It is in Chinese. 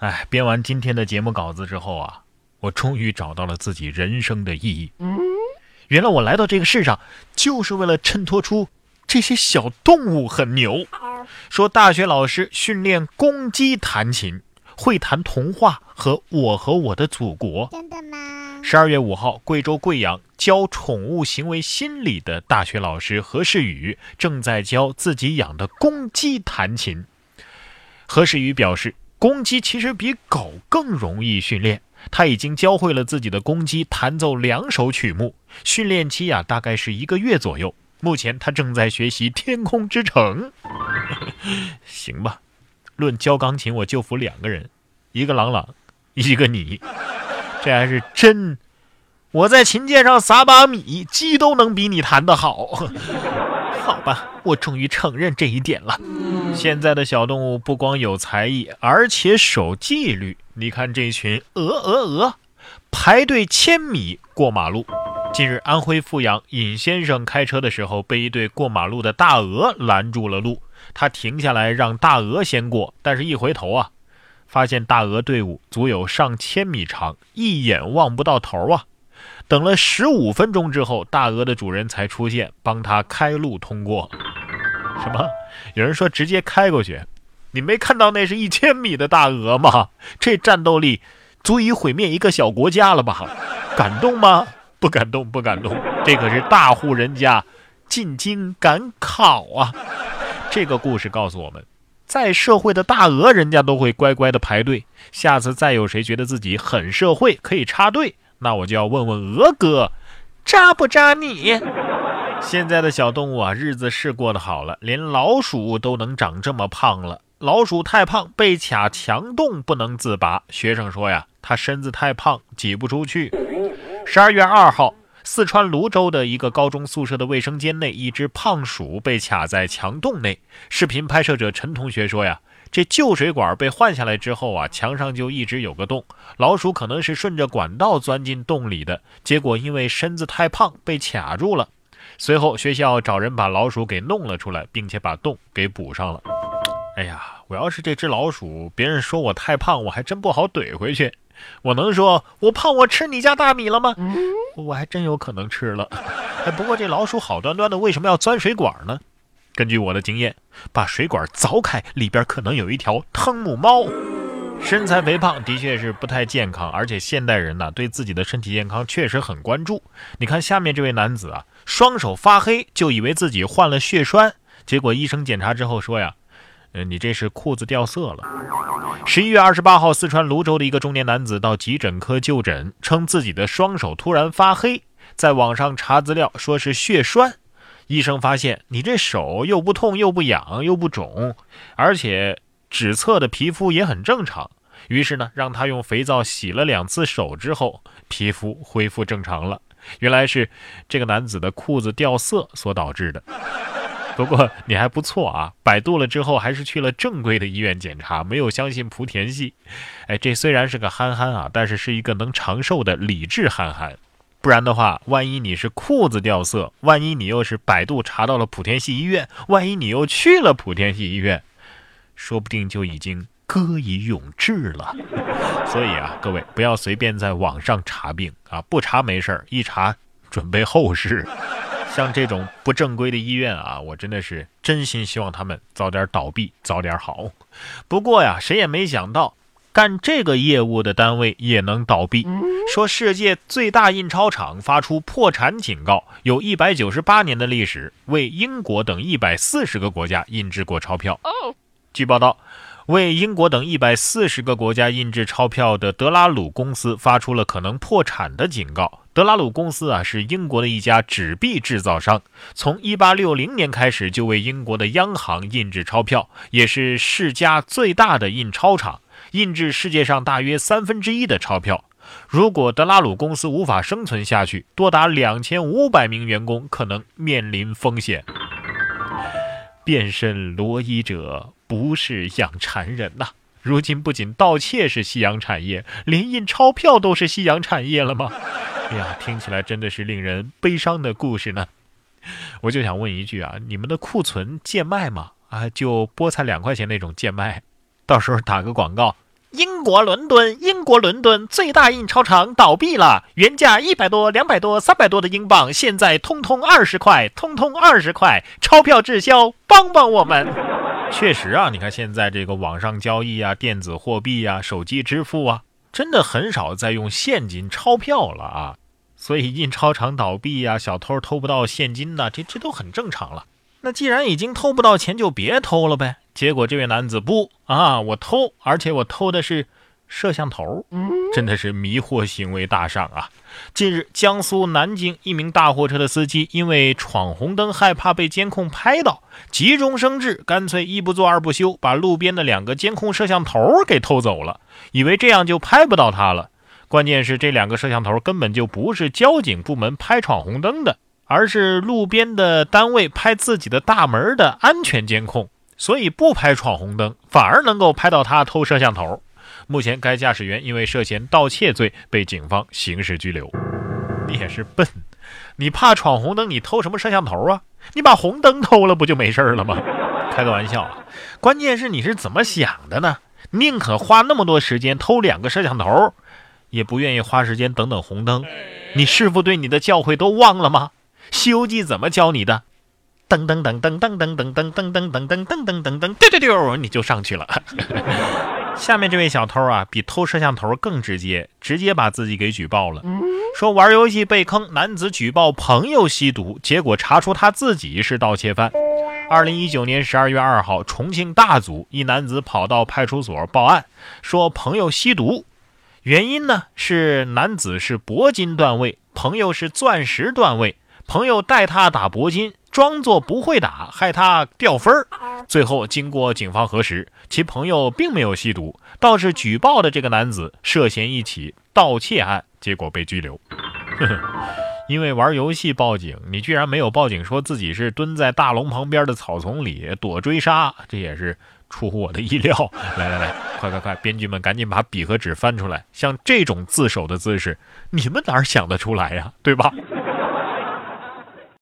哎，编完今天的节目稿子之后啊，我终于找到了自己人生的意义。原来我来到这个世上，就是为了衬托出这些小动物很牛。说大学老师训练公鸡弹琴，会弹童话和《我和我的祖国》。真的吗？十二月五号，贵州贵阳教宠物行为心理的大学老师何世宇正在教自己养的公鸡弹琴。何世宇表示，公鸡其实比狗更容易训练。他已经教会了自己的公鸡弹奏两首曲目，训练期啊大概是一个月左右。目前他正在学习《天空之城》。行吧，论教钢琴，我就服两个人，一个朗朗，一个你。这还是真，我在琴键上撒把米，鸡都能比你弹得好。好吧，我终于承认这一点了。现在的小动物不光有才艺，而且守纪律。你看这群鹅鹅鹅，排队千米过马路。近日，安徽阜阳尹先生开车的时候，被一对过马路的大鹅拦住了路。他停下来让大鹅先过，但是一回头啊，发现大鹅队伍足有上千米长，一眼望不到头啊。等了十五分钟之后，大鹅的主人才出现，帮他开路通过。什么？有人说直接开过去？你没看到那是一千米的大鹅吗？这战斗力足以毁灭一个小国家了吧？感动吗？不感动，不感动。这可是大户人家进京赶考啊！这个故事告诉我们，在社会的大鹅，人家都会乖乖的排队。下次再有谁觉得自己很社会，可以插队，那我就要问问鹅哥，扎不扎你？现在的小动物啊，日子是过得好了，连老鼠都能长这么胖了。老鼠太胖，被卡墙洞不能自拔。学生说呀，他身子太胖，挤不出去。十二月二号，四川泸州的一个高中宿舍的卫生间内，一只胖鼠被卡在墙洞内。视频拍摄者陈同学说呀，这旧水管被换下来之后啊，墙上就一直有个洞，老鼠可能是顺着管道钻进洞里的，结果因为身子太胖被卡住了。随后学校找人把老鼠给弄了出来，并且把洞给补上了。哎呀，我要是这只老鼠，别人说我太胖，我还真不好怼回去。我能说我胖，我吃你家大米了吗？我还真有可能吃了。哎，不过这老鼠好端端的，为什么要钻水管呢？根据我的经验，把水管凿开，里边可能有一条汤姆猫。身材肥胖的确是不太健康，而且现代人呢对自己的身体健康确实很关注。你看下面这位男子啊，双手发黑，就以为自己患了血栓，结果医生检查之后说呀。呃，你这是裤子掉色了。十一月二十八号，四川泸州的一个中年男子到急诊科就诊，称自己的双手突然发黑，在网上查资料说是血栓。医生发现你这手又不痛又不痒又不肿，而且指侧的皮肤也很正常。于是呢，让他用肥皂洗了两次手之后，皮肤恢复正常了。原来是这个男子的裤子掉色所导致的。不过你还不错啊，百度了之后还是去了正规的医院检查，没有相信莆田系。哎，这虽然是个憨憨啊，但是是一个能长寿的理智憨憨。不然的话，万一你是裤子掉色，万一你又是百度查到了莆田系医院，万一你又去了莆田系医院，说不定就已经歌以咏志了。所以啊，各位不要随便在网上查病啊，不查没事儿，一查准备后事。像这种不正规的医院啊，我真的是真心希望他们早点倒闭，早点好。不过呀，谁也没想到，干这个业务的单位也能倒闭。说世界最大印钞厂发出破产警告，有一百九十八年的历史，为英国等一百四十个国家印制过钞票。据报道。为英国等一百四十个国家印制钞票的德拉鲁公司发出了可能破产的警告。德拉鲁公司啊，是英国的一家纸币制造商，从一八六零年开始就为英国的央行印制钞票，也是世家最大的印钞厂，印制世界上大约三分之一的钞票。如果德拉鲁公司无法生存下去，多达两千五百名员工可能面临风险。变身罗伊者。不是养蚕人呐！如今不仅盗窃是夕阳产业，连印钞票都是夕阳产业了吗？哎呀，听起来真的是令人悲伤的故事呢。我就想问一句啊，你们的库存贱卖吗？啊，就菠菜两块钱那种贱卖，到时候打个广告，英国伦敦，英国伦敦最大印钞厂倒闭了，原价一百多、两百多、三百多的英镑，现在通通二十块，通通二十块，钞票滞销，帮帮我们！确实啊，你看现在这个网上交易啊、电子货币啊、手机支付啊，真的很少再用现金钞票了啊。所以印钞厂倒闭呀，小偷偷不到现金呐，这这都很正常了。那既然已经偷不到钱，就别偷了呗。结果这位男子不啊，我偷，而且我偷的是摄像头，真的是迷惑行为大赏啊！近日，江苏南京一名大货车的司机因为闯红灯，害怕被监控拍到，急中生智，干脆一不做二不休，把路边的两个监控摄像头给偷走了，以为这样就拍不到他了。关键是这两个摄像头根本就不是交警部门拍闯红灯的，而是路边的单位拍自己的大门的安全监控。所以不拍闯红灯，反而能够拍到他偷摄像头。目前该驾驶员因为涉嫌盗窃罪被警方刑事拘留。你也是笨，你怕闯红灯，你偷什么摄像头啊？你把红灯偷了不就没事了吗？开个玩笑啊！关键是你是怎么想的呢？宁可花那么多时间偷两个摄像头，也不愿意花时间等等红灯。你师傅对你的教诲都忘了吗？《西游记》怎么教你的？噔噔噔噔噔噔噔噔噔噔噔噔噔噔噔噔，丢丢丢，你就上去了。下面这位小偷啊，比偷摄像头更直接，直接把自己给举报了。说玩游戏被坑，男子举报朋友吸毒，结果查出他自己是盗窃犯。二零一九年十二月二号，重庆大足一男子跑到派出所报案，说朋友吸毒，原因呢是男子是铂金段位，朋友是钻石段位，朋友带他打铂金。装作不会打，害他掉分儿。最后经过警方核实，其朋友并没有吸毒，倒是举报的这个男子涉嫌一起盗窃案，结果被拘留。因为玩游戏报警，你居然没有报警，说自己是蹲在大龙旁边的草丛里躲追杀，这也是出乎我的意料。来来来，快快快，编剧们赶紧把笔和纸翻出来，像这种自首的姿势，你们哪想得出来呀？对吧？